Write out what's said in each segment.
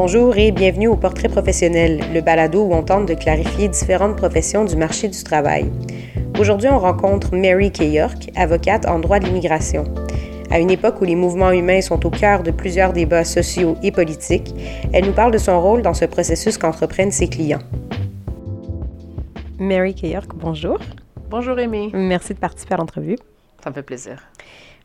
Bonjour et bienvenue au Portrait professionnel, le balado où on tente de clarifier différentes professions du marché du travail. Aujourd'hui, on rencontre Mary K. York, avocate en droit de l'immigration. À une époque où les mouvements humains sont au cœur de plusieurs débats sociaux et politiques, elle nous parle de son rôle dans ce processus qu'entreprennent ses clients. Mary K. York, bonjour. Bonjour Amy. Merci de participer à l'entrevue. Ça me fait plaisir.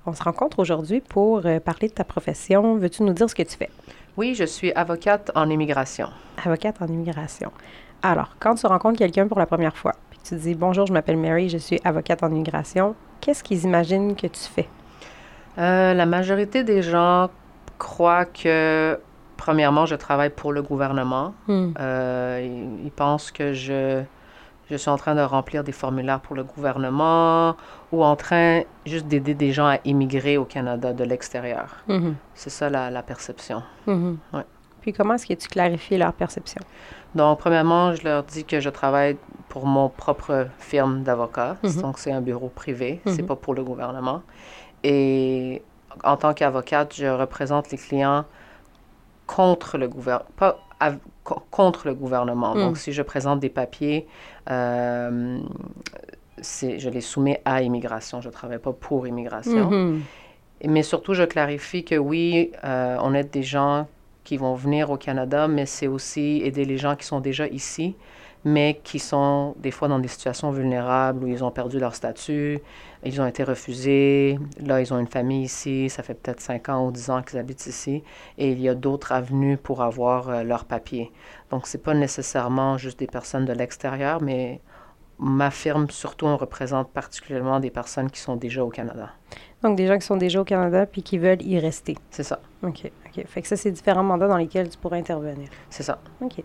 On se rencontre aujourd'hui pour euh, parler de ta profession. Veux-tu nous dire ce que tu fais? Oui, je suis avocate en immigration. Avocate en immigration. Alors, quand tu rencontres quelqu'un pour la première fois, puis tu dis Bonjour, je m'appelle Mary, je suis avocate en immigration, qu'est-ce qu'ils imaginent que tu fais? Euh, la majorité des gens croient que, premièrement, je travaille pour le gouvernement. Hmm. Euh, ils, ils pensent que je, je suis en train de remplir des formulaires pour le gouvernement ou en train juste d'aider des gens à immigrer au Canada de l'extérieur. Mhm. C'est ça la, la perception. Mhm. Ouais. Puis comment est-ce que tu clarifies leur perception? Donc, premièrement, je leur dis que je travaille pour mon propre firme d'avocat. Mhm. Donc, c'est un bureau privé, c'est pas pour le gouvernement. Et en tant qu'avocate, je représente les clients contre le gouvernement, pas contre le gouvernement. Mm. Donc, si je présente des papiers, euh, je les soumets à immigration. Je ne travaille pas pour immigration. Mhm. Mais surtout, je clarifie que oui, euh, on aide des gens qui vont venir au Canada, mais c'est aussi aider les gens qui sont déjà ici, mais qui sont des fois dans des situations vulnérables où ils ont perdu leur statut, ils ont été refusés, là, ils ont une famille ici, ça fait peut-être 5 ans ou 10 ans qu'ils habitent ici, et il y a d'autres avenues pour avoir euh, leur papier. Donc, c'est pas nécessairement juste des personnes de l'extérieur, mais ma firme, surtout, on représente particulièrement des personnes qui sont déjà au Canada. Donc, des gens qui sont déjà au Canada puis qui veulent y rester. C'est ça, OK. OK. Fait que ça, c'est différents mandats dans lesquels tu pourrais intervenir. c'est ça. OK.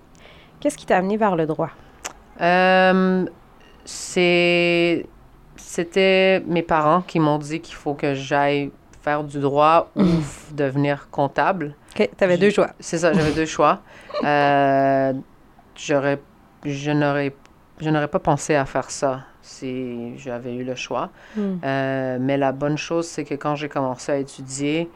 Qu'est-ce qui t'a amené vers le droit? Euh, c'est, c'était mes parents qui m'ont dit qu'il faut que j'aille faire du droit ou f- devenir comptable. OK. Tu avais Je- deux choix. C'est ça, j'avais deux choix. Euh, j'aurais, je n'aurais, je n'aurais pas pensé à faire ça si j'avais eu le choix. Hmm. Euh, mais la bonne chose, c'est que quand j'ai commencé à étudier,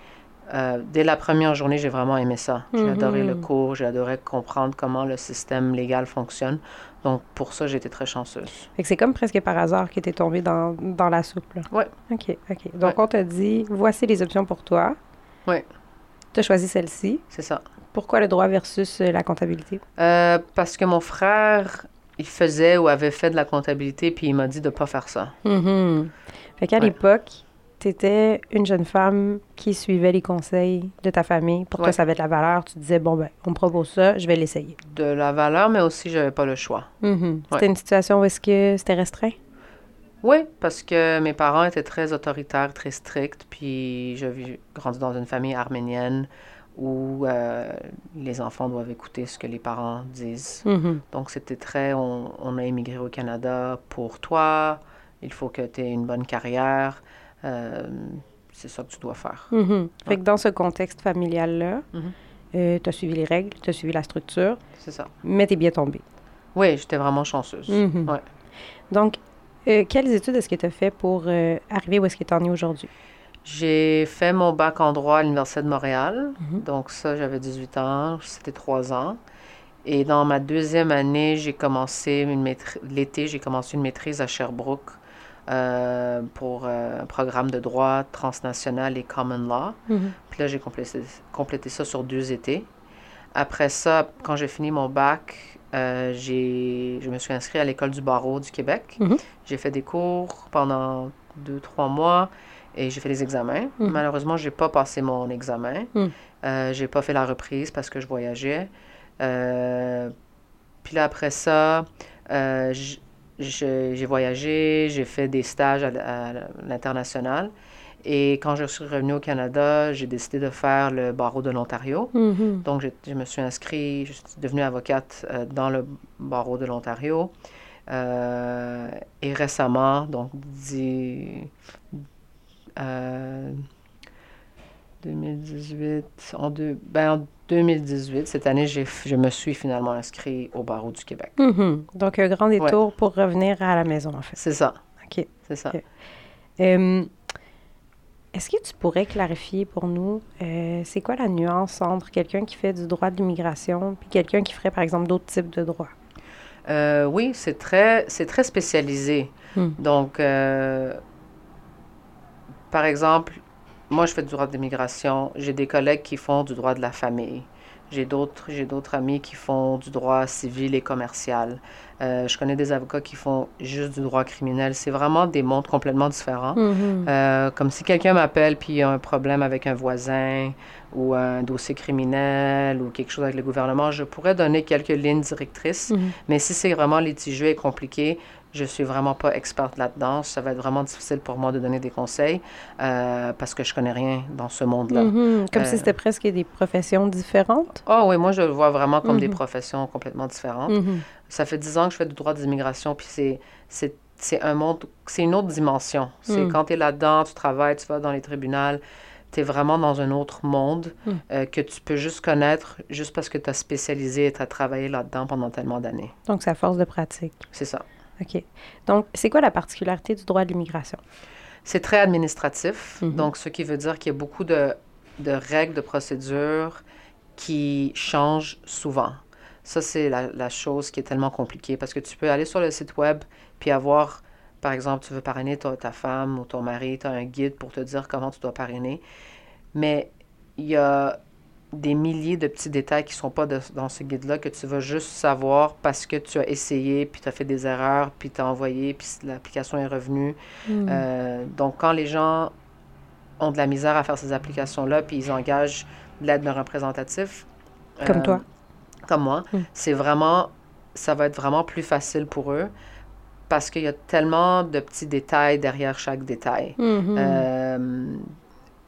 euh, dès la première journée, j'ai vraiment aimé ça. J'ai Mhm. adoré le cours, j'ai adoré comprendre comment le système légal fonctionne. Donc, pour ça, j'ai été très chanceuse. Fait que c'est comme presque par hasard que t'es tombé dans, dans la soupe. Ouais. OK. OK. Donc, Ouais. on t'a dit voici les options pour toi. Ouais. Tu as choisi celle-ci. C'est ça. Pourquoi le droit versus euh, la comptabilité? Euh, parce que mon frère, il faisait ou avait fait de la comptabilité, puis il m'a dit de ne pas faire ça. Mhm. Fait qu'à Ouais. l'époque, tu étais une jeune femme qui suivait les conseils de ta famille. Pour toi, Ouais. ça avait de la valeur. Tu disais, bon, ben, on me propose ça, je vais l'essayer. De la valeur, mais aussi, je n'avais pas le choix. Mhm. C'était Ouais. une situation où est-ce que c'était restreint? Oui, parce que mes parents étaient très autoritaires, très stricts, puis j'ai grandi dans une famille arménienne où euh, les enfants doivent écouter ce que les parents disent. Mhm. Donc c'était très, on, on a immigré au Canada pour toi, il faut que tu aies une bonne carrière, c'est ça que tu dois faire. Mhm. Fait Ouais. que dans ce contexte familial-là, Mhm. tu as suivi les règles, tu as suivi la structure, C'est ça. mais tu es bien tombée. Oui, j'étais vraiment chanceuse. Mhm. Ouais. Donc, euh, quelles études est-ce que tu as fait pour euh, arriver où est-ce que tu en es aujourd'hui? J'ai fait mon bac en droit à l'Université de Montréal. Donc ça, j'avais 18 ans, c'était 3 ans. Et dans ma deuxième année, j'ai commencé une maîtrise, l'été, j'ai commencé une maîtrise à Sherbrooke euh, pour euh, un programme de droit transnational et common law. Mhm. Puis là, j'ai complété, complété ça sur deux étés. Après ça, quand j'ai fini mon bac, euh, je me suis inscrite à l'École du barreau du Québec. Mhm. J'ai fait des cours pendant deux, trois mois et j'ai fait des examens. Mhm. Malheureusement, j'ai pas passé mon examen. Mhm. Euh, j'ai pas fait la reprise parce que je voyageais. Euh, puis là, après ça, euh, je- j'ai voyagé, j'ai fait des stages à, l'international. Et quand je suis revenue au Canada, j'ai décidé de faire le barreau de l'Ontario. Mhm. Donc, je, je me suis inscrite, je suis devenue avocate euh, dans le barreau de l'Ontario. Euh, et récemment, donc, dix- euh, 2018, en, deux, ben, en 2018, cette année, je me suis finalement inscrit au barreau du Québec. Mhm. Donc, un grand détour pour revenir à la maison, en fait. C'est ça. OK. C'est ça. Euh, Est-ce que tu pourrais clarifier pour nous, euh, c'est quoi la nuance entre quelqu'un qui fait du droit de l'immigration puis quelqu'un qui ferait, par exemple, d'autres types de droits? Euh, oui, c'est très, c'est très spécialisé. Hmm. Donc, euh, par exemple, moi, je fais du droit de l'immigration. J'ai des collègues qui font du droit de la famille. J'ai d'autres, j'ai d'autres amis qui font du droit civil et commercial. Euh, je connais des avocats qui font juste du droit criminel. C'est vraiment des mondes complètement différents. Mhm. Euh, comme si quelqu'un m'appelle puis il y a un problème avec un voisin ou un dossier criminel ou quelque chose avec le gouvernement, je pourrais donner quelques lignes directrices. Mhm. Mais si c'est vraiment litigieux et compliqué, je suis vraiment pas experte là-dedans. Ça va être vraiment difficile pour moi de donner des conseils euh, parce que je connais rien dans ce monde-là. Mhm. Comme si Euh, c'était presque des professions différentes? Oh oui, moi je le vois vraiment comme des Mhm. professions complètement différentes. Mhm. Ça fait dix ans que je fais du droit d'immigration, puis c'est, c'est, un monde, c'est une autre dimension. C'est quand tu es là-dedans, tu travailles, tu vas dans les tribunaux, tu es vraiment dans un autre monde Mm. euh, que tu peux juste connaître juste parce que tu as spécialisé et tu as travaillé là-dedans pendant tellement d'années. Donc, c'est à force de pratique. C'est ça. OK. Donc, c'est quoi la particularité du droit de l'immigration? C'est très administratif, Mhm. donc ce qui veut dire qu'il y a beaucoup de, de règles, de procédures qui changent souvent. Ça, c'est la, la chose qui est tellement compliquée parce que tu peux aller sur le site web puis avoir, par exemple, tu veux parrainer ta, ta femme ou ton mari, tu as un guide pour te dire comment tu dois parrainer. Mais il y a des milliers de petits détails qui ne sont pas de- dans ce guide-là que tu vas juste savoir parce que tu as essayé, puis tu as fait des erreurs, puis tu as envoyé, puis l'application est revenue. Mhm. Euh, donc, quand les gens ont de la misère à faire ces applications-là, puis ils engagent de l'aide d'un représentatif. Comme euh, toi. Comme moi. Mm. C'est vraiment, ça va être vraiment plus facile pour eux parce qu'il y a tellement de petits détails derrière chaque détail. Mhm. Euh,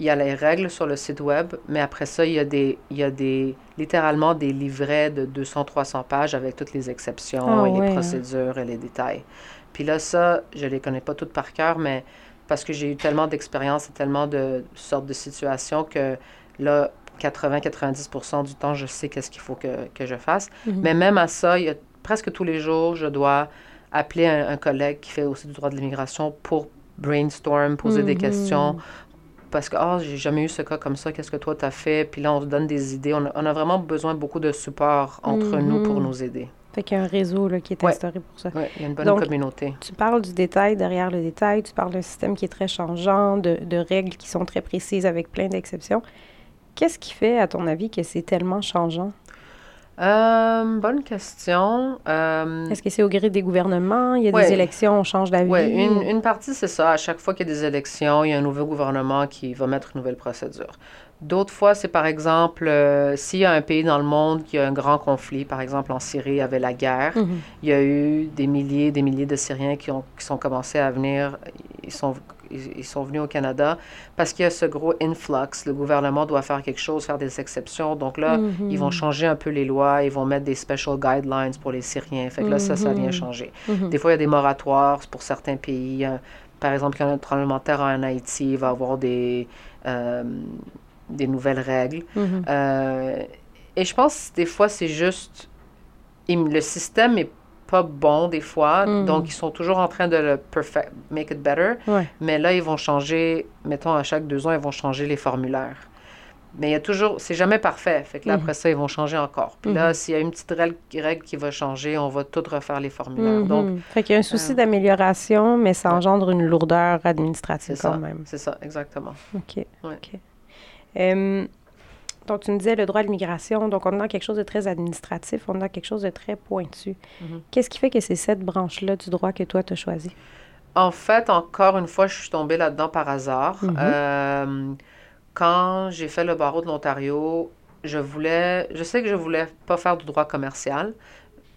il y a les règles sur le site web, mais après ça, il y a des, il y a des littéralement des livrets de 200-300 pages avec toutes les exceptions Ah et ouais, les hein. procédures et les détails. Puis là, ça, je les connais pas toutes par cœur, mais parce que j'ai eu tellement d'expérience et tellement de sortes de situations que là, 80-90 du temps, je sais qu'est-ce qu'il faut que, que je fasse. Mhm. Mais même à ça, il y a, presque tous les jours, je dois appeler un, un collègue qui fait aussi du droit de l'immigration pour brainstorm, poser des Mhm. questions. Parce que, oh, j'ai jamais eu ce cas comme ça, qu'est-ce que toi t'as fait? Puis là, on se donne des idées. On a, on a vraiment besoin de beaucoup de support entre nous pour Mhm. nous aider. Fait qu'il y a un réseau là, qui est Ouais. instauré pour ça. Oui, il y a une bonne Donc, communauté. Tu parles du détail derrière le détail, tu parles d'un système qui est très changeant, de, de règles qui sont très précises avec plein d'exceptions. Qu'est-ce qui fait, à ton avis, que c'est tellement changeant? Euh, bonne question. Euh, Est-ce que c'est au gré des gouvernements? Il y a Ouais. des élections, on change d'avis? Oui, une, une partie, c'est ça. À chaque fois qu'il y a des élections, il y a un nouveau gouvernement qui va mettre une nouvelle procédure. D'autres fois, c'est par exemple, euh, s'il y a un pays dans le monde qui a un grand conflit, par exemple en Syrie, il y avait la guerre, Mhm. il y a eu des milliers des milliers de Syriens qui, ont, qui sont commencés à venir, ils sont, ils, ils sont venus au Canada parce qu'il y a ce gros influx. Le gouvernement doit faire quelque chose, faire des exceptions. Donc là, Mhm. ils vont changer un peu les lois, ils vont mettre des special guidelines pour les Syriens. Fait que là, ça, ça vient Mhm. changer. Mhm. Des fois, il y a des moratoires pour certains pays. Euh, Par exemple, quand un tremblement de terre en Haïti, il va y avoir des, euh, des nouvelles règles. Mhm. Euh, et je pense des fois, c'est juste. il- Le système est pas bon des fois, Mm. donc ils sont toujours en train de le perfect, make it better. Ouais. Mais là, ils vont changer, mettons, à chaque deux ans, ils vont changer les formulaires. Mais il y a toujours, c'est jamais parfait. Fait que là, après ça, ils vont changer encore. Puis là, Mhm. s'il y a une petite règle, règle qui va changer, on va tout refaire les formulaires. Donc, Mhm. fait qu'il y a un souci euh, d'amélioration, mais ça engendre une lourdeur administrative quand ça. même. C'est ça, exactement. OK. Ouais. OK. Donc, tu me disais le droit de l'immigration. Donc, on est dans quelque chose de très administratif, on est dans quelque chose de très pointu. Mhm. Qu'est-ce qui fait que c'est cette branche-là du droit que toi, tu as choisi? En fait, encore une fois, je suis tombée là-dedans par hasard. Mhm. Euh, quand j'ai fait le barreau de l'Ontario, je voulais, je sais que je voulais pas faire du droit commercial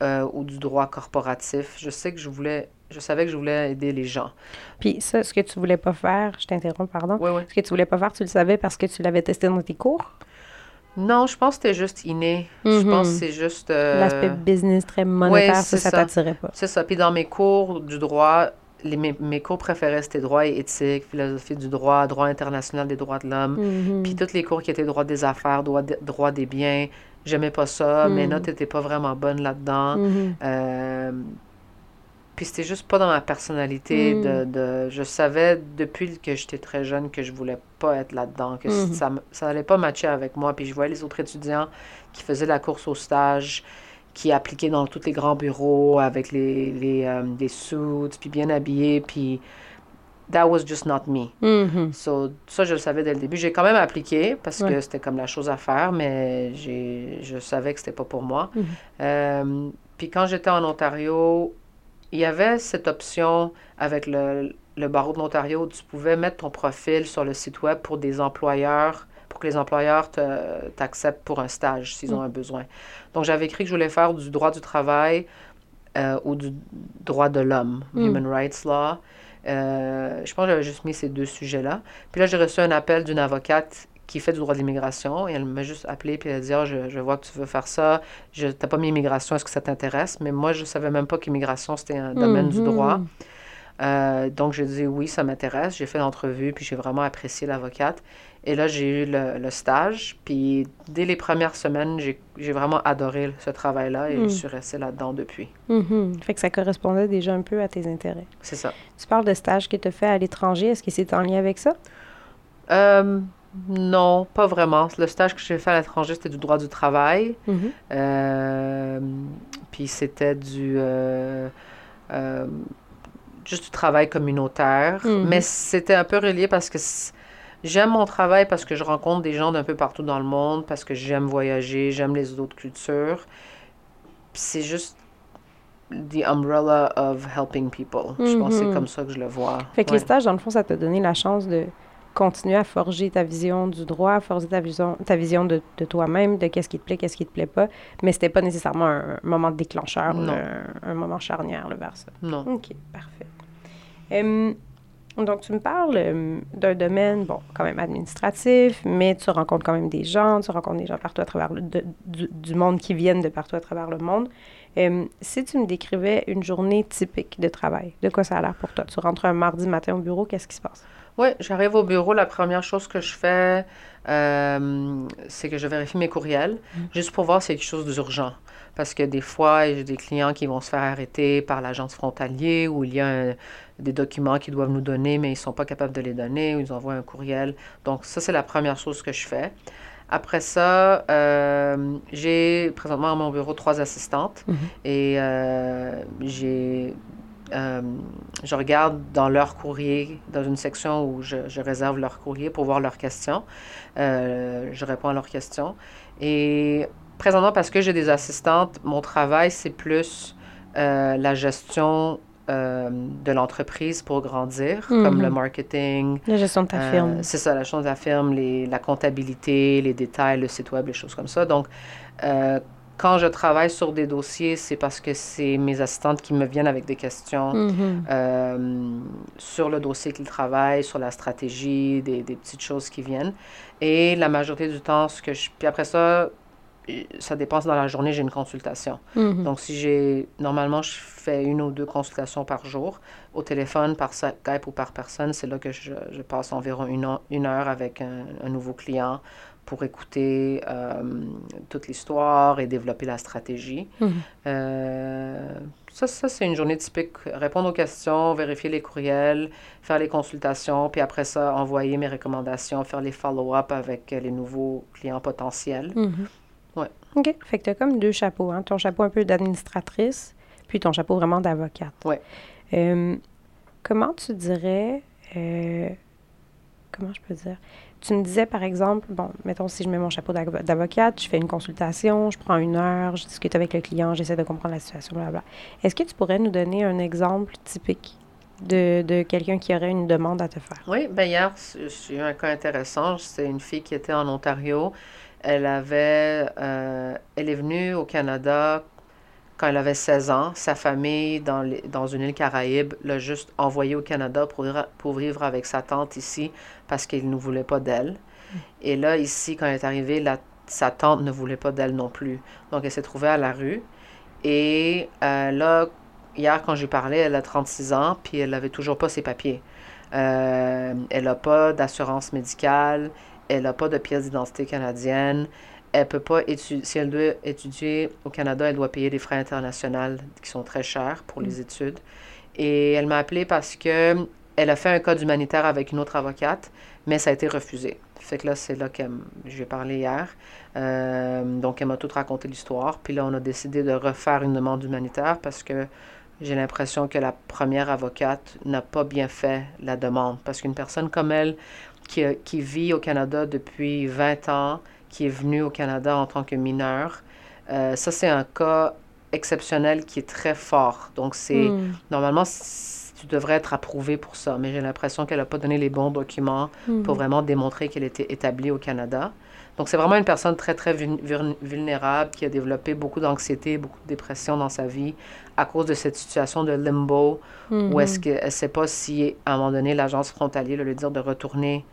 euh, ou du droit corporatif. Je sais que je voulais, je savais que je voulais aider les gens. Puis ça, ce que tu voulais pas faire, je t'interromps, pardon. Oui, oui. Ce que tu voulais pas faire, tu le savais parce que tu l'avais testé dans tes cours? Non, je pense que c'était juste inné. Je Mhm. pense que c'est juste. euh, L'aspect business très monétaire, ça, ça ça. t'attirait pas. C'est ça. Puis dans mes cours du droit, les, mes, mes cours préférés, c'était droit et éthique, philosophie du droit, droit international des droits de l'homme. Mhm. Puis tous les cours qui étaient droit des affaires, droit, de- droit des biens, j'aimais pas ça. Mes notes n'étaient pas vraiment bonnes là-dedans. Mhm. Euh, Puis c'était juste pas dans ma personnalité. Mm. De, de, je savais depuis que j'étais très jeune que je voulais pas être là-dedans, que Mhm. ça, ça allait pas matcher avec moi. Puis je voyais les autres étudiants qui faisaient la course au stage, qui appliquaient dans tous les grands bureaux avec les, les, euh, les suits, puis bien habillés. Puis that was just not me. Mhm. So, ça, je le savais dès le début. J'ai quand même appliqué parce Ouais. que c'était comme la chose à faire, mais je savais que c'était pas pour moi. Mhm. Euh, puis quand j'étais en Ontario, il y avait cette option avec le, le barreau de l'Ontario où tu pouvais mettre ton profil sur le site web pour des employeurs, pour que les employeurs te- t'acceptent pour un stage s'ils ont un besoin. Donc j'avais écrit que je voulais faire du droit du travail euh, ou du droit de l'homme, Mm. Human Rights Law. Euh, je pense que j'avais juste mis ces deux sujets-là. Puis là, j'ai reçu un appel d'une avocate qui fait du droit de l'immigration et elle m'a juste appelé puis elle a dit Ah, je, je vois que tu veux faire ça. Je t'as pas mis immigration, est-ce que ça t'intéresse? Mais moi, je savais même pas qu'immigration c'était un domaine du Mhm. droit. Euh, donc j'ai dit oui, ça m'intéresse. J'ai fait l'entrevue puis j'ai vraiment apprécié l'avocate. Et là, j'ai eu le, le stage. Puis dès les premières semaines, j'ai j'ai vraiment adoré ce travail-là et Mm. je suis restée là-dedans depuis. Mhm. Fait que ça correspondait déjà un peu à tes intérêts. C'est ça. Tu parles de stage que tu as fait à l'étranger. Est-ce que c'est en lien avec ça? Euh, non, pas vraiment. Le stage que j'ai fait à l'étranger, c'était du droit du travail. Mhm. Euh, puis c'était du euh, euh, juste du travail communautaire. Mhm. Mais c'était un peu relié parce que j'aime mon travail parce que je rencontre des gens d'un peu partout dans le monde, parce que j'aime voyager, j'aime les autres cultures. Puis c'est juste the umbrella of helping people. Je pense que c'est Mhm. comme ça que je le vois. Fait que Ouais. les stages, dans le fond, ça t'a donné la chance de continuer à forger ta vision du droit, à forger ta vision, ta vision de, de toi-même, de qu'est-ce qui te plaît, qu'est-ce qui te plaît pas. Mais c'était pas nécessairement un, moment déclencheur, Non. un, un moment charnière là, vers ça. Non. OK, parfait. Hum, donc, tu me parles hum, d'un domaine, bon, quand même administratif, mais tu rencontres quand même des gens, tu rencontres des gens partout à travers le, de- du, du monde qui viennent de partout à travers le monde. Hum, si tu me décrivais une journée typique de travail, de quoi ça a l'air pour toi? Tu rentres un mardi matin au bureau, qu'est-ce qui se passe? Oui, j'arrive au bureau. La première chose que je fais, euh, c'est que je vérifie mes courriels, juste pour voir s'il y a quelque chose d'urgent. Parce que des fois, j'ai des clients qui vont se faire arrêter par l'agence frontalier ou il y a un- des documents qu'ils doivent nous donner, mais ils ne sont pas capables de les donner ou ils envoient un courriel. Donc, ça, c'est la première chose que je fais. Après ça, euh, j'ai présentement à mon bureau trois assistantes Mhm. et euh, j'ai euh, je regarde dans leur courrier, dans une section où je, je réserve leur courrier pour voir leurs questions. Euh, je réponds à leurs questions. Et présentement, parce que j'ai des assistantes, mon travail, c'est plus euh, la gestion de l'entreprise pour grandir, comme Mhm. le marketing. La gestion de ta firme. c'est ça, la gestion de la firme, les, la comptabilité, les détails, le site web, les choses comme ça. Donc, quand je travaille sur des dossiers, c'est parce que c'est mes assistantes qui me viennent avec des questions Mhm. euh, sur le dossier qu'ils travaillent, sur la stratégie, des, des petites choses qui viennent. Et la majorité du temps, ce que je... Puis après ça, euh, ça dépend si dans la journée, j'ai une consultation. Mhm. Donc, si j'ai... Normalement, je fais une ou deux consultations par jour. Au téléphone, par Skype ou par personne, c'est là que je, je passe environ une, heure- une heure avec un, un nouveau client pour écouter euh, toute l'histoire et développer la stratégie. Mhm. Euh, ça, ça c'est une journée typique. Répondre aux questions, vérifier les courriels, faire les consultations, puis après ça, envoyer mes recommandations, faire les follow-up avec les nouveaux clients potentiels. Mhm. Ouais. OK. Fait que tu as comme deux chapeaux. Hein? Ton chapeau un peu d'administratrice, puis ton chapeau vraiment d'avocate. Ouais. Euh, comment tu dirais. comment je peux dire? Tu me disais, par exemple, bon, mettons, si je mets mon chapeau d'avo- d'avocate, je fais une consultation, je prends une heure, je discute avec le client, j'essaie de comprendre la situation, blablabla. Est-ce que tu pourrais nous donner un exemple typique de, de quelqu'un qui aurait une demande à te faire? Oui, ben hier, j'ai eu un cas intéressant. C'est une fille qui était en Ontario. Elle avait, euh, elle est venue au Canada quand elle avait 16 ans. Sa famille, dans, une île Caraïbe, l'a juste envoyée au Canada pour, vivre- avec sa tante ici parce qu'il ne voulait pas d'elle. Et là, ici, quand elle est arrivée, sa tante ne voulait pas d'elle non plus. Donc, elle s'est trouvée à la rue. Et euh, là, hier, quand j'ai parlé, elle a 36 ans, puis elle n'avait toujours pas ses papiers. Euh, elle n'a pas d'assurance médicale, elle n'a pas de pièce d'identité canadienne, elle peut pas étudier, si elle doit étudier au Canada, elle doit payer des frais internationaux qui sont très chers pour les études. Et elle m'a appelé parce que elle a fait un code humanitaire avec une autre avocate, mais ça a été refusé. Fait que là, c'est là que je lui ai parlé hier. Euh, donc, elle m'a tout raconté l'histoire. Puis là, on a décidé de refaire une demande humanitaire parce que j'ai l'impression que la première avocate n'a pas bien fait la demande. Parce qu'une personne comme elle, qui, qui, vit au Canada depuis 20 ans, qui est venue au Canada en tant que mineure, euh, ça, c'est un cas exceptionnel qui est très fort. Donc, c'est Hmm. normalement, tu devrais être approuvé pour ça. Mais j'ai l'impression qu'elle n'a pas donné les bons documents Mhm. pour vraiment démontrer qu'elle était établie au Canada. Donc, c'est vraiment une personne très, très vul- vul- vulnérable qui a développé beaucoup d'anxiété, beaucoup de dépression dans sa vie à cause de cette situation de limbo Mhm. où est-ce qu'elle ne sait pas si, à un moment donné, l'agence frontalière lui dire de retourner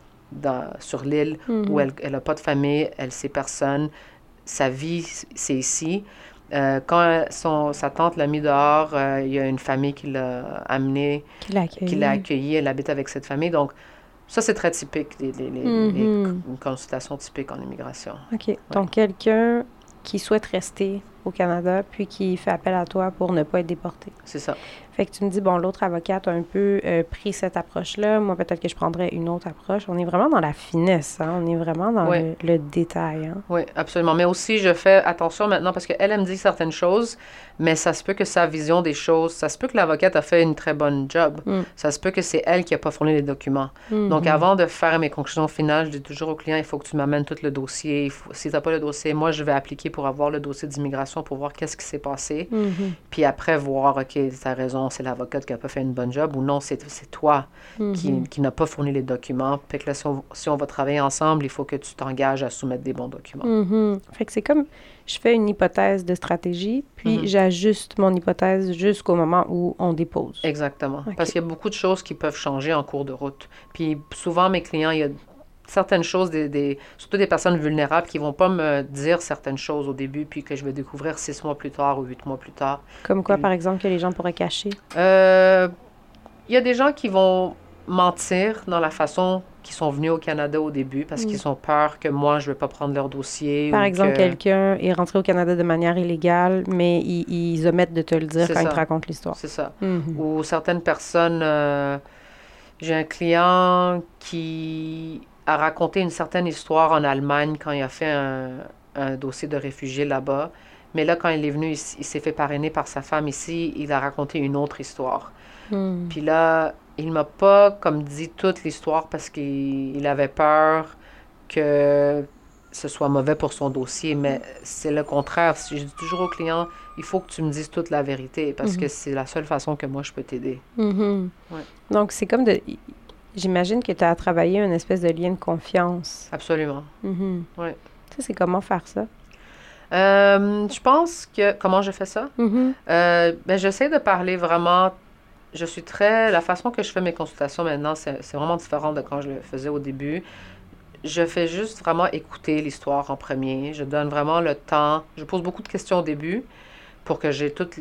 dans, sur l'île Mhm. où elle n'a pas de famille, elle sait personne, sa vie, c'est ici. Euh, quand son, sa tante l'a mis dehors, euh, il y a une famille qui l'a amené, Qui l'a accueilli. qui l'a accueilli, elle habite avec cette famille. Donc, ça, c'est très typique, les- Mhm. les- une consultation typique en immigration. OK. Donc, quelqu'un qui souhaite rester au Canada, puis qui fait appel à toi pour ne pas être déporté. C'est ça. Fait que tu me dis, bon, l'autre avocate a un peu euh, pris cette approche-là. Moi, peut-être que je prendrais une autre approche. On est vraiment dans la finesse, hein? On est vraiment dans le, le détail, hein? Oui, absolument. Mais aussi, je fais attention maintenant parce qu'elle, elle me dit certaines choses, mais ça se peut que sa vision des choses, ça se peut que l'avocate a fait une très bonne job. Mm. Ça se peut que c'est elle qui n'a pas fourni les documents. Donc, Mhm. avant de faire mes conclusions finales, je dis toujours au client, il faut que tu m'amènes tout le dossier. Faut- si tu n'as pas le dossier, moi, je vais appliquer pour avoir le dossier d'immigration pour voir qu'est-ce qui s'est passé. Mhm. Puis après, voir, OK, tu as raison, c'est l'avocate qui n'a pas fait une bonne job ou non, c'est c'est toi qui, Mhm. qui n'a pas fourni les documents. Fait que là, si on, si on va travailler ensemble, il faut que tu t'engages à soumettre des bons documents. Mhm. Fait que c'est comme, je fais une hypothèse de stratégie, puis Mhm. j'ajuste mon hypothèse jusqu'au moment où on dépose. Exactement. Parce qu'il y a beaucoup de choses qui peuvent changer en cours de route. Puis souvent, mes clients, il y a certaines choses, des, des- surtout des personnes vulnérables, qui vont pas me dire certaines choses au début, puis que je vais découvrir six mois plus tard ou huit mois plus tard. Comme quoi, par exemple, que les gens pourraient cacher? Euh, Il y a des gens qui vont mentir dans la façon qu'ils sont venus au Canada au début parce Mm. qu'ils ont peur que moi, je ne vais pas prendre leur dossier. Par ou exemple, que- quelqu'un est rentré au Canada de manière illégale, mais ils, ils omettent de te le dire quand ils te racontent l'histoire. C'est ça. Mhm. ou certaines personnes. euh, J'ai un client qui a raconté une certaine histoire en Allemagne quand il a fait un, un dossier de réfugié là-bas. Mais là, quand il est venu il s'est fait parrainer par sa femme ici, il a raconté une autre histoire. Mhm. Puis là, il m'a pas comme dit toute l'histoire parce qu'il il avait peur que ce soit mauvais pour son dossier, mais c'est le contraire. Je dis toujours aux clients, il faut que tu me dises toute la vérité parce Mhm. que c'est la seule façon que moi je peux t'aider. Ouais. Donc, c'est comme de. J'imagine que tu as travaillé une espèce de lien de confiance. Absolument. Mhm. Ouais. Ça, c'est comment faire ça? Euh, je pense que comment je fais ça? Mhm. Euh, ben, j'essaie de parler vraiment. Je suis très. La façon que je fais mes consultations maintenant, c'est vraiment différent de quand je le faisais au début. Je fais juste vraiment écouter l'histoire en premier. Je donne vraiment le temps. Je pose beaucoup de questions au début pour que j'ai toute,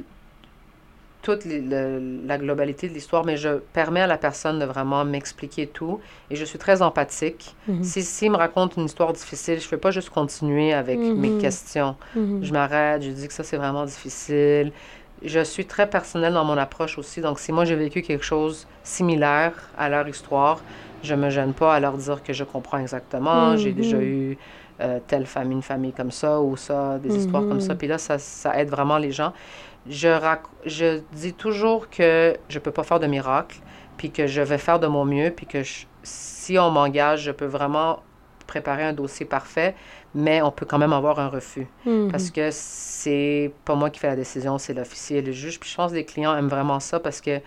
toute les- le- la globalité de l'histoire, mais je permets à la personne de vraiment m'expliquer tout. Et je suis très empathique. Mhm. Si, s'il me raconte une histoire difficile, je ne fais pas juste continuer avec mes Mhm. questions. Mhm. Je m'arrête, je dis que ça, c'est vraiment difficile. Je suis très personnelle dans mon approche aussi. Donc, si moi, j'ai vécu quelque chose similaire à leur histoire, je me gêne pas à leur dire que je comprends exactement. J'ai déjà eu euh, telle famille, une famille comme ça ou ça, des histoires comme ça. Puis là, ça, ça aide vraiment les gens. Je, rac- je dis toujours que je peux pas faire de miracle, puis que je vais faire de mon mieux, puis que je- si on m'engage, je peux vraiment préparer un dossier parfait, mais on peut quand même avoir un refus. Mhm. Parce que c'est pas moi qui fais la décision, c'est l'officier et le juge. Puis je pense que les clients aiment vraiment ça parce que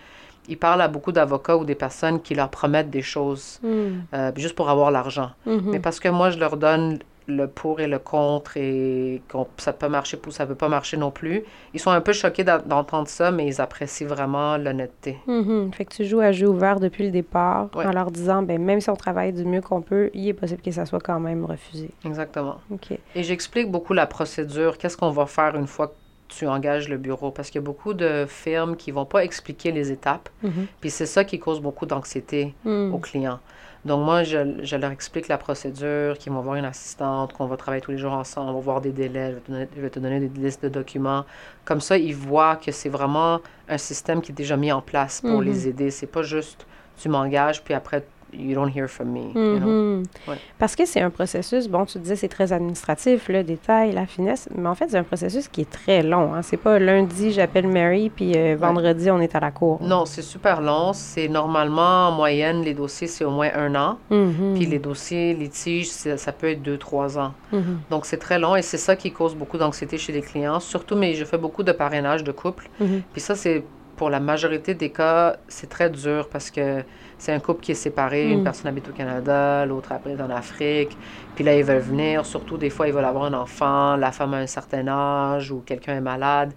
ils parlent à beaucoup d'avocats ou des personnes qui leur promettent des choses Mhm. euh, juste pour avoir l'argent. Mhm. Mais parce que moi, je leur donne le pour et le contre et qu'on, ça peut marcher ou ça peut pas marcher non plus. Ils sont un peu choqués d'entendre ça, mais ils apprécient vraiment l'honnêteté. Mhm. Fait que tu joues à jeu ouvert depuis le départ Ouais. en leur disant, ben même si on travaille du mieux qu'on peut, il est possible que ça soit quand même refusé. Exactement. OK. Et j'explique beaucoup la procédure, qu'est-ce qu'on va faire une fois que tu engages le bureau, parce qu'il y a beaucoup de firmes qui vont pas expliquer les étapes, Mhm. puis c'est ça qui cause beaucoup d'anxiété Mhm. aux clients. Donc, moi, je, je leur explique la procédure, qu'ils vont voir une assistante, qu'on va travailler tous les jours ensemble, on va voir des délais, je vais te donner, je vais te donner des listes de documents. Comme ça, ils voient que c'est vraiment un système qui est déjà mis en place pour Mhm. les aider. C'est pas juste tu m'engages, puis après, you don't hear from me. you know? Mhm. Ouais. Parce que c'est un processus, bon, tu disais c'est très administratif, le détail, la finesse, mais en fait, c'est un processus qui est très long. Hein. C'est pas lundi, j'appelle Mary, puis euh, vendredi, on est à la cour. Non, c'est super long. C'est normalement, en moyenne, les dossiers, c'est au moins un an. Mhm. Puis les dossiers litiges, ça peut être deux, trois ans. Mhm. Donc, c'est très long et c'est ça qui cause beaucoup d'anxiété chez les clients. Surtout, mais je fais beaucoup de parrainage de couple. Mhm. Puis ça, c'est pour la majorité des cas, c'est très dur parce que c'est un couple qui est séparé. Une Mm. personne habite au Canada, l'autre après est en Afrique. Puis là, ils veulent venir. Surtout, des fois, ils veulent avoir un enfant. La femme a un certain âge ou quelqu'un est malade.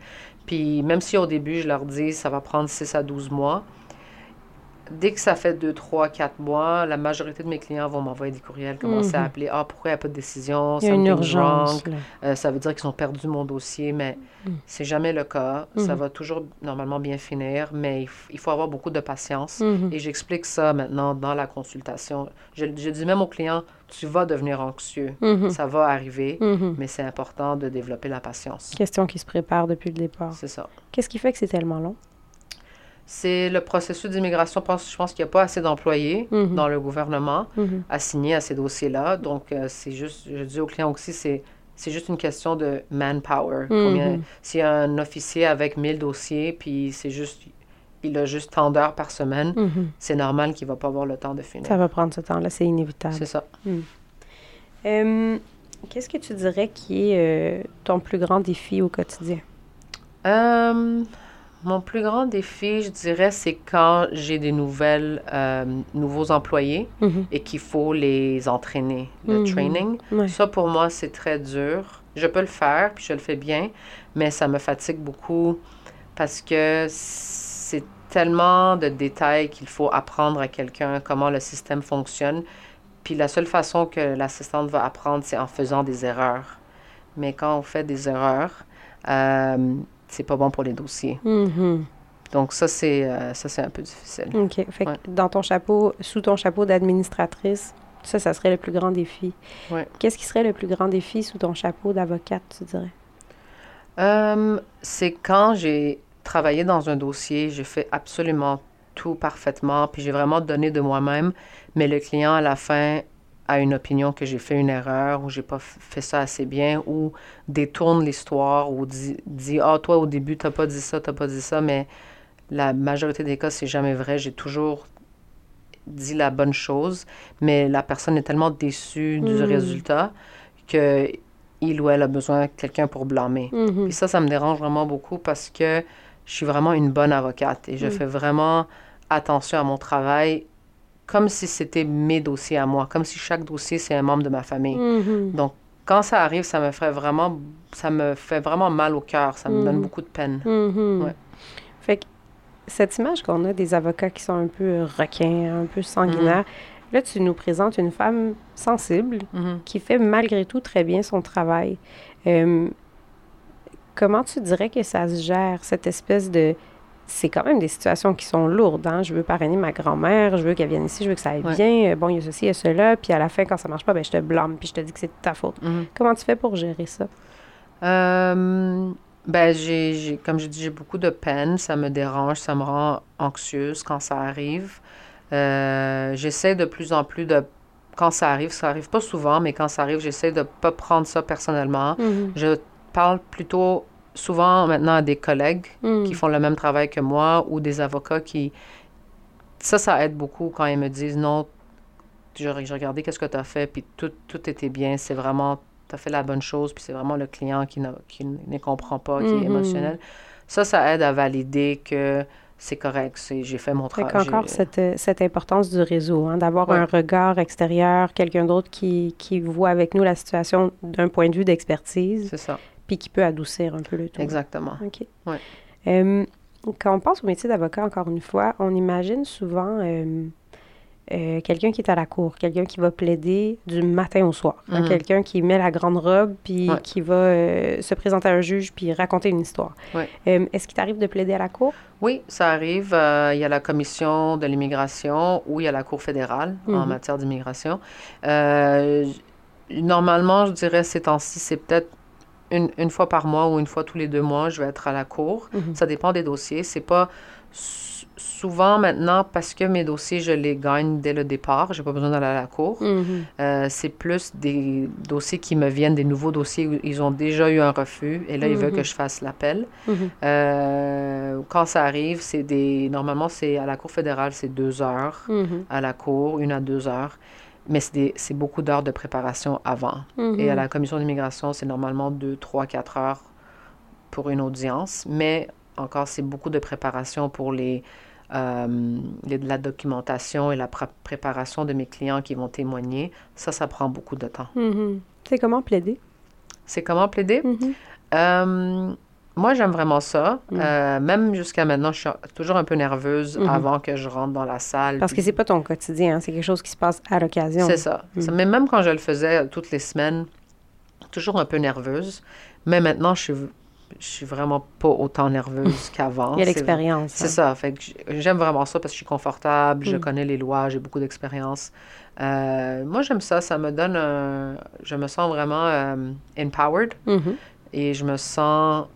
Puis même si au début, je leur dis, ça va prendre 6 à 12 mois, dès que ça fait 2, 3, 4 mois, la majorité de mes clients vont m'envoyer des courriels, commencer à Mhm. appeler Ah, pourquoi il n'y a pas de décision? Il y a une urgence. Euh, ça veut dire qu'ils ont perdu mon dossier, mais Mm. c'est jamais le cas. Ça Mhm. va toujours normalement bien finir, mais il, faut avoir beaucoup de patience. Mhm. Et j'explique ça maintenant dans la consultation. Je, je dis même aux clients, tu vas devenir anxieux. Ça va arriver, mais c'est important de développer la patience. Question qui se prépare depuis le départ. C'est ça. Qu'est-ce qui fait que c'est tellement long? C'est le processus d'immigration. Je pense, qu'il n'y a pas assez d'employés Mhm. dans le gouvernement Mhm. assignés à ces dossiers-là. Donc, euh, c'est juste, je dis aux clients aussi, c'est, c'est juste une question de manpower. Mhm. y a un officier avec 1000 dossiers, puis c'est juste, il a juste tant d'heures par semaine, Mhm. c'est normal qu'il ne va pas avoir le temps de finir. Ça va prendre ce temps-là, c'est inévitable. C'est ça. Euh, Qu'est-ce que tu dirais qui est euh, ton plus grand défi au quotidien? Mon plus grand défi, je dirais, c'est quand j'ai des nouvelles, euh, nouveaux employés Mhm. et qu'il faut les entraîner, le Mhm. training. Ça, pour moi, c'est très dur. Je peux le faire, puis je le fais bien, mais ça me fatigue beaucoup parce que c'est tellement de détails qu'il faut apprendre à quelqu'un comment le système fonctionne. Puis la seule façon que l'assistante va apprendre, c'est en faisant des erreurs. Mais quand on fait des erreurs, euh, c'est pas bon pour les dossiers. Mhm. Donc ça, c'est euh, ça, c'est un peu difficile. OK. Fait que Ouais. dans ton chapeau, sous ton chapeau d'administratrice, ça, ça serait le plus grand défi. Ouais. Qu'est-ce qui serait le plus grand défi sous ton chapeau d'avocate, tu dirais? Euh, c'est quand j'ai travaillé dans un dossier, j'ai fait absolument tout parfaitement, puis j'ai vraiment donné de moi-même, mais le client à la fin a une opinion que j'ai fait une erreur ou j'ai pas fait ça assez bien ou détourne l'histoire ou dit, ah toi au début t'as pas dit ça t'as pas dit ça mais la majorité des cas c'est jamais vrai j'ai toujours dit la bonne chose mais la personne est tellement déçue du Mm. résultat que il ou elle a besoin de quelqu'un pour blâmer Mhm. puis ça, ça me dérange vraiment beaucoup parce que je suis vraiment une bonne avocate et je Mm. fais vraiment attention à mon travail comme si c'était mes dossiers à moi, comme si chaque dossier, c'est un membre de ma famille. Mhm. Donc, quand ça arrive, ça me ferait vraiment, ça me fait vraiment mal au cœur, ça me donne Mm. beaucoup de peine. Mhm. Ouais. Fait que cette image qu'on a des avocats qui sont un peu requins, un peu sanguinaires, là, tu nous présentes une femme sensible Mhm. qui fait malgré tout très bien son travail. Euh, comment tu dirais que ça se gère, cette espèce de... C'est quand même des situations qui sont lourdes. Hein? Je veux parrainer ma grand-mère, je veux qu'elle vienne ici, je veux que ça aille Ouais. bien. Euh, Bon, il y a ceci, il y a cela. Puis à la fin, quand ça marche pas, ben, je te blâme, puis je te dis que c'est de ta faute. Mhm. Comment tu fais pour gérer ça? Euh, ben, j'ai, j'ai- comme je dis, j'ai beaucoup de peine, ça me dérange, ça me rend anxieuse quand ça arrive. Euh, j'essaie de plus en plus de, quand ça arrive, ça arrive pas souvent, mais quand ça arrive, j'essaie de pas prendre ça personnellement. Mhm. Je parle plutôt souvent maintenant à des collègues Mhm. qui font le même travail que moi ou des avocats qui... Ça, ça aide beaucoup quand ils me disent non, j'ai regardé qu'est-ce que tu as fait, puis tout, tout était bien, c'est vraiment, tu as fait la bonne chose, puis c'est vraiment le client qui, qui ne comprend pas, qui est émotionnel. Ça, ça aide à valider que c'est correct, c'est, j'ai fait mon travail. qu'encore j'ai- cette, cette importance du réseau, hein, d'avoir Ouais. un regard extérieur, quelqu'un d'autre qui, qui voit avec nous la situation d'un point de vue d'expertise, C'est ça, puis qui peut adoucir un peu le tout. exactement. OK. Ouais. Euh, quand on pense au métier d'avocat, encore une fois, on imagine souvent euh, euh, quelqu'un qui est à la cour, quelqu'un qui va plaider du matin au soir, hein, Mhm. quelqu'un qui met la grande robe, puis Ouais. qui va se présenter à un juge, puis raconter une histoire. Ouais. Est-ce qu'il t'arrive de plaider à la cour? Oui, ça arrive. Il y a la commission de l'immigration ou il y a la Cour fédérale en Mhm. matière d'immigration. Normalement, je dirais ces temps-ci, c'est peut-être une, une fois par mois ou une fois tous les deux mois, je vais être à la Cour. Mhm. Ça dépend des dossiers. C'est pas sou- souvent maintenant parce que mes dossiers, je les gagne dès le départ. J'ai pas besoin d'aller à la Cour. Mhm. Euh, c'est plus des dossiers qui me viennent, des nouveaux dossiers où ils ont déjà eu un refus et là, ils veulent Mhm. que je fasse l'appel. Mhm. Euh, quand ça arrive, c'est des. Normalement, c'est à la Cour fédérale, c'est deux heures. Mhm. À la Cour, une à deux heures. Mais c'est beaucoup d'heures de préparation avant. Mhm. Et à la Commission d'immigration, c'est normalement deux, trois, quatre heures pour une audience. Mais encore, c'est beaucoup de préparation pour les, euh, les- la documentation et la pré- préparation de mes clients qui vont témoigner. Ça, ça prend beaucoup de temps. Mhm. C'est comment plaider? C'est comment plaider? Mhm. Euh, moi, j'aime vraiment ça. Mm. Euh, même jusqu'à maintenant, je suis toujours un peu nerveuse Mhm. avant que je rentre dans la salle. Parce que puis- c'est pas ton quotidien, hein, c'est quelque chose qui se passe à l'occasion. C'est ça. Mm. Mais même quand je le faisais toutes les semaines, toujours un peu nerveuse. Mais maintenant, je suis, je suis vraiment pas autant nerveuse qu'avant. Il y a l'expérience. C'est hein. ça. Fait que j'aime vraiment ça parce que je suis confortable, je Mm. connais les lois, j'ai beaucoup d'expérience. Euh, moi, j'aime ça. Ça me donne un... Je me sens vraiment euh, empowered Mhm. et je me sens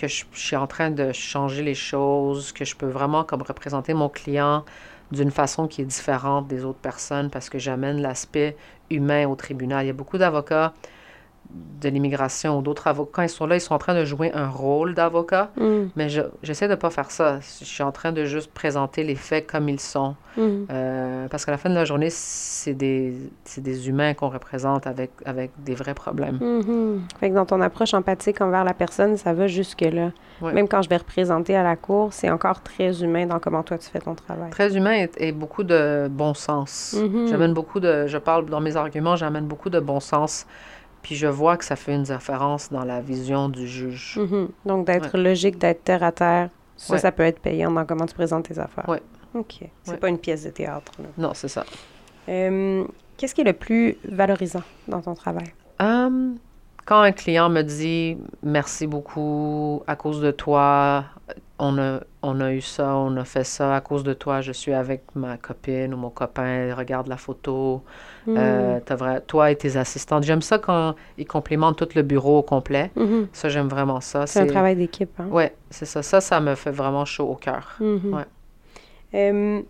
que je, suis en train de changer les choses, que je peux vraiment comme représenter mon client d'une façon qui est différente des autres personnes parce que j'amène l'aspect humain au tribunal. Il y a beaucoup d'avocats de l'immigration ou d'autres avocats, quand ils sont là, ils sont en train de jouer un rôle d'avocat, Mm. mais je, j'essaie de pas faire ça. Je suis en train de juste présenter les faits comme ils sont. Mhm. Euh, parce qu'à la fin de la journée, c'est des, des humains qu'on représente avec, avec des vrais problèmes. Mhm. Fait que dans ton approche empathique envers la personne, ça va jusque-là. Même quand je vais représenter à la cour, c'est encore très humain dans comment toi tu fais ton travail. Très humain et, et beaucoup de bon sens. Mhm. J'amène beaucoup de, je parle dans mes arguments, j'amène beaucoup de bon sens. Puis je vois que ça fait une différence dans la vision du juge. Mhm. Donc d'être logique, d'être terre à terre, ça, Ouais. ça peut être payant dans comment tu présentes tes affaires. Ouais. OK. C'est Ouais. pas une pièce de théâtre. là. Non, c'est ça. Euh, Qu'est-ce qui est le plus valorisant dans ton travail? Hum, quand un client me dit merci beaucoup, à cause de toi, on a, on a eu ça, on a fait ça, à cause de toi, je suis avec ma copine ou mon copain, regarde la photo, euh, t'as vrai- toi et tes assistantes. J'aime ça quand ils complimentent tout le bureau au complet. Mhm. Ça, j'aime vraiment ça. C'est un travail d'équipe. Hein? Ouais, c'est ça. Ça, ça me fait vraiment chaud au cœur. Mhm. Ouais. Euh,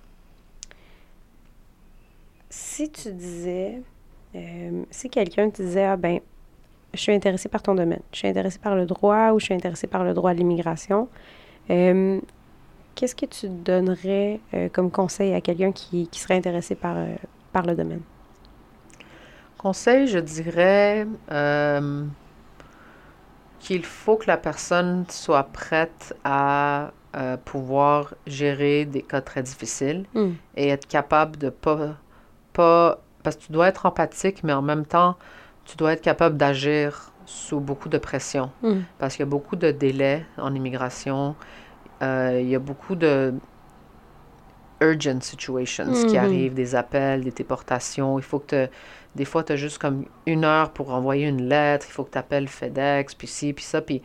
si tu disais, euh, si quelqu'un te disait, ah ben, je suis intéressé par ton domaine, je suis intéressé par le droit ou je suis intéressé par le droit de l'immigration, euh, qu'est-ce que tu donnerais euh, comme conseil à quelqu'un qui, qui serait intéressé par, euh, par le domaine? Conseil, je dirais qu'il faut que la personne soit prête à pouvoir gérer des cas très difficiles Mm. et être capable de pas, pas... Parce que tu dois être empathique, mais en même temps, tu dois être capable d'agir sous beaucoup de pression. Mm. Parce qu'il y a beaucoup de délais en immigration. Euh, il y a beaucoup de urgent situations qui Mhm. arrivent, des appels, des déportations. Il faut que tu... Des fois, tu as juste comme une heure pour envoyer une lettre. Il faut que tu appelles FedEx, puis ci, puis ça. Puis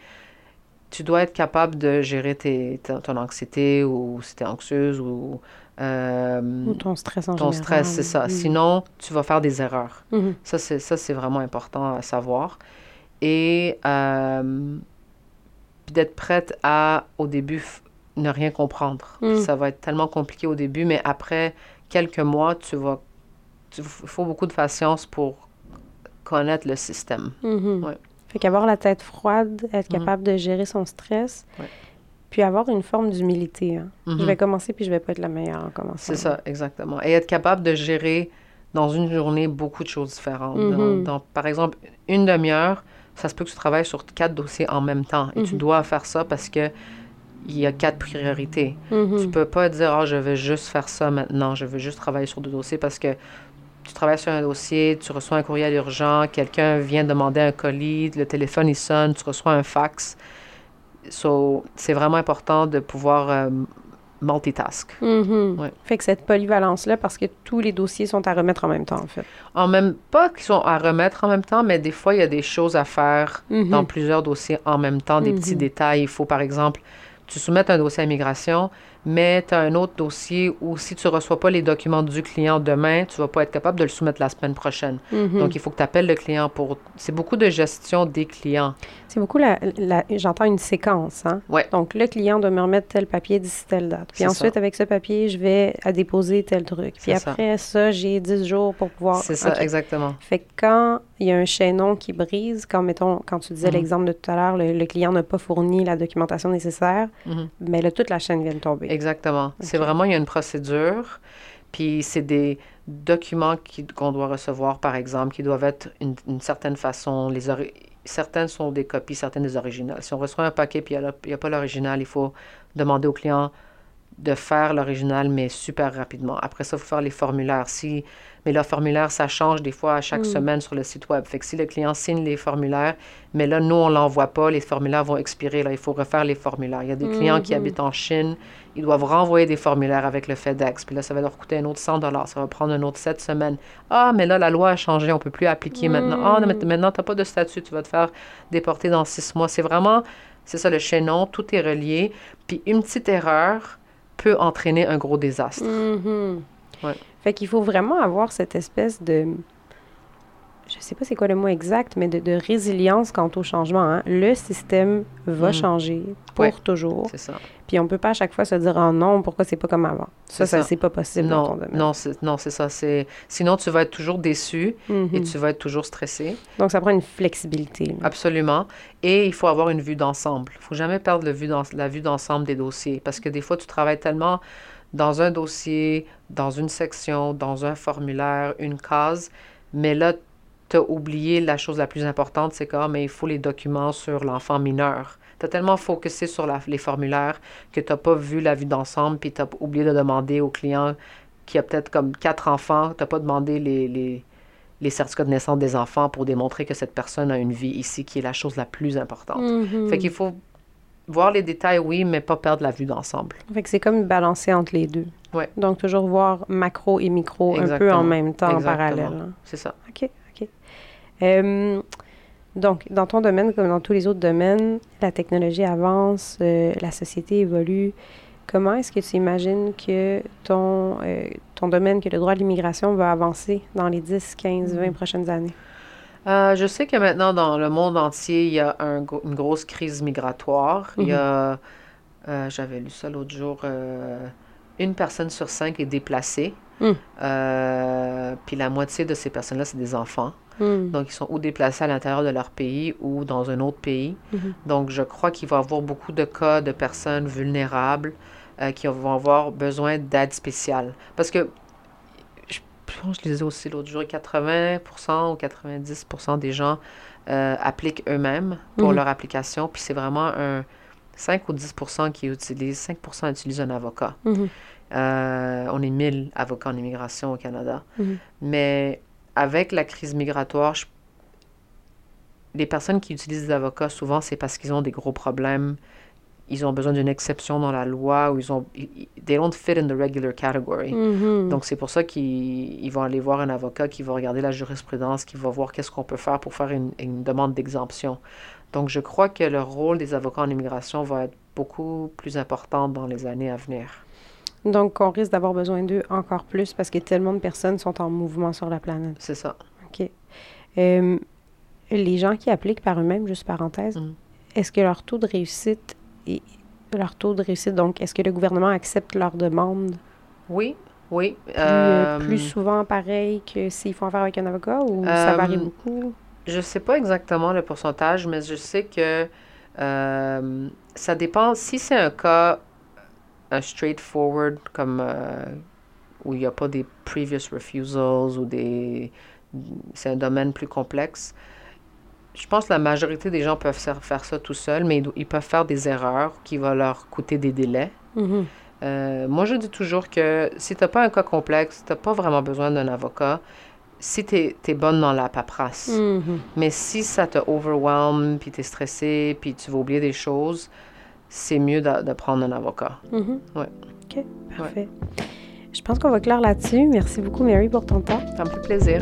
tu dois être capable de gérer tes, ta- ton anxiété ou si tu es anxieuse ou... euh, Ou ton stress en ton général. stress, c'est ça. Mm. Sinon, tu vas faire des erreurs. Mhm. Ça, c'est, ça, c'est vraiment important à savoir. Et euh, d'être prête à, au début, ne rien comprendre. Mm. Ça va être tellement compliqué au début, mais après quelques mois, tu vas... Il faut beaucoup de patience pour connaître le système. Mhm. Ouais. Fait qu'avoir la tête froide, être Mhm. capable de gérer son stress, Ouais. Puis avoir une forme d'humilité. hein. Mhm. Je vais commencer, puis je vais pas être la meilleure en commençant. C'est ça, exactement. Et être capable de gérer dans une journée beaucoup de choses différentes. Mhm. dans- par exemple, une demi-heure, ça se peut que tu travailles sur quatre dossiers en même temps. Et tu Mhm. dois faire ça parce que il y a quatre priorités. Mhm. Tu peux pas dire, ah, je vais juste faire ça maintenant, je veux juste travailler sur deux dossiers parce que tu travailles sur un dossier, tu reçois un courriel urgent, quelqu'un vient demander un colis, le téléphone il sonne, tu reçois un fax. So, c'est vraiment important de pouvoir euh, multitask. Mhm. Ouais. Fait que cette polyvalence-là, parce que tous les dossiers sont à remettre en même temps, en fait. En même pas qu'ils sont à remettre en même temps, mais des fois, il y a des choses à faire Mhm. dans plusieurs dossiers en même temps, des petits Mhm. détails. Il faut, par exemple, tu soumets un dossier à immigration, mais tu as un autre dossier où si tu ne reçois pas les documents du client demain, tu vas pas être capable de le soumettre la semaine prochaine. Mhm. Donc, il faut que tu appelles le client pour... C'est beaucoup de gestion des clients. C'est beaucoup la, la- j'entends une séquence, hein? Ouais. Donc, le client doit me remettre tel papier d'ici telle date. Puis C'est ensuite, ça. avec ce papier, je vais à déposer tel truc. Puis C'est après ça, j'ai 10 jours pour pouvoir... C'est ça, exactement. Fait que quand il y a un chaînon qui brise, quand, mettons, quand tu disais Mhm. l'exemple de tout à l'heure, le, le client n'a pas fourni la documentation nécessaire, Mhm. mais là, toute la chaîne vient de tomber. Exactement. C'est vraiment, il y a une procédure, puis c'est des documents qu'on doit recevoir, par exemple, qui doivent être une, une certaine façon. Les certaines sont des copies, certaines des originales. Si on reçoit un paquet puis il n'y a, pas l'original, il faut demander au client de faire l'original, mais super rapidement. Après ça, il faut faire les formulaires. Si, mais le formulaire, ça change des fois à chaque Mm. semaine sur le site web. Fait que si le client signe les formulaires, mais là, nous, on l'envoie pas, les formulaires vont expirer. Là, il faut refaire les formulaires. Il y a des clients qui Mhm. habitent en Chine, ils doivent renvoyer des formulaires avec le FedEx. Puis là, ça va leur coûter un autre 100 Ça va prendre un autre 7 semaines. Ah, mais là, la loi a changé, on peut plus appliquer maintenant. Ah, non, mais maintenant, tu n'as pas de statut, tu vas te faire déporter dans six mois. C'est vraiment, c'est ça le chaînon, tout est relié. Puis une petite erreur peut entraîner un gros désastre. Mhm. Ouais. Fait qu'il faut vraiment avoir cette espèce de. Je sais pas c'est quoi le mot exact, mais de, de résilience quant au changement. hein. Le système va Mhm. changer pour Ouais. toujours. C'est ça. Puis on peut pas à chaque fois se dire oh non, pourquoi c'est pas comme avant? Ça, ça ça. c'est pas possible dans ton Non, domaine. non, c'est, non, c'est ça. C'est... Sinon, tu vas être toujours déçu et tu vas être toujours stressé. Donc ça prend une flexibilité. là. Absolument. Et il faut avoir une vue d'ensemble. Il faut jamais perdre le vue d'en- la vue d'ensemble des dossiers parce que des fois, tu travailles tellement dans un dossier, dans une section, dans un formulaire, une case, mais là, tu as oublié la chose la plus importante, c'est que ah, mais il faut les documents sur l'enfant mineur. Tu as tellement focusé sur la- les formulaires que tu n'as pas vu la vue d'ensemble, puis tu as oublié de demander au client qui a peut-être comme quatre enfants, tu n'as pas demandé les, les, les certificats de naissance des enfants pour démontrer que cette personne a une vie ici, qui est la chose la plus importante. Mhm. Fait qu'il faut voir les détails, oui, mais pas perdre la vue d'ensemble. Fait que c'est comme balancer entre les deux. Ouais. Donc toujours voir macro et micro un peu en même temps, en parallèle. hein. C'est ça. OK, OK. Euh, donc, dans ton domaine, comme dans tous les autres domaines, la technologie avance, euh, la société évolue. Comment est-ce que tu imagines que ton, euh, ton domaine, que le droit de l'immigration va avancer dans les 10, 15, 20 prochaines années? Euh, je sais que maintenant, dans le monde entier, il y a un une grosse crise migratoire. Il y a, euh, j'avais lu ça l'autre jour, euh, une personne sur cinq est déplacée. Mm. Puis la moitié de ces personnes-là, c'est des enfants. Hmm. Donc, ils sont ou déplacés à l'intérieur de leur pays ou dans un autre pays. Mhm. Donc, je crois qu'il va y avoir beaucoup de cas de personnes vulnérables qui vont avoir besoin d'aide spéciale. Parce que, je lisais aussi l'autre jour, 80% ou 90% des gens euh, appliquent eux-mêmes pour Mhm. leur application. Puis c'est vraiment un 5 ou 10% qui utilisent, 5% utilisent un avocat. Mhm. Euh, on est 1000 avocats en immigration au Canada. Mhm. Mais avec la crise migratoire, je- les personnes qui utilisent des avocats, souvent, c'est parce qu'ils ont des gros problèmes. Ils ont besoin d'une exception dans la loi ou ils ont. They don't fit in the regular category. Mhm. Donc, c'est pour ça qu'ils ils vont aller voir un avocat qui va regarder la jurisprudence, qui va voir qu'est-ce qu'on peut faire pour faire une, une demande d'exemption. Donc, je crois que le rôle des avocats en immigration va être beaucoup plus important dans les années à venir. Donc, on risque d'avoir besoin d'eux encore plus parce que tellement de personnes sont en mouvement sur la planète. C'est ça. OK. Euh, les gens qui appliquent par eux-mêmes, juste parenthèse, Mhm. est-ce que leur taux de réussite est leur taux de réussite, donc est-ce que le gouvernement accepte leur demande? Oui, oui. plus, euh, plus souvent pareil que s'ils font affaire avec un avocat ou ça Euh, varie beaucoup? Je sais pas exactement le pourcentage, mais je sais que euh, ça dépend. Si c'est un cas, un straightforward, comme euh, où il n'y a pas des previous refusals ou des. C'est un domaine plus complexe. Je pense que la majorité des gens peuvent faire, ça tout seuls, mais ils, peuvent faire des erreurs qui vont leur coûter des délais. Mhm. Euh, moi, je dis toujours que si tu n'as pas un cas complexe, tu n'as pas vraiment besoin d'un avocat. Si tu es, bonne dans la paperasse. Mhm. Mais si ça te overwhelme, puis tu es stressé, puis tu vas oublier des choses, c'est mieux de, de prendre un avocat. Mhm. Ouais. OK, parfait. Je pense qu'on va clore là-dessus. Merci beaucoup, Mary, pour ton temps. Ça me fait plaisir.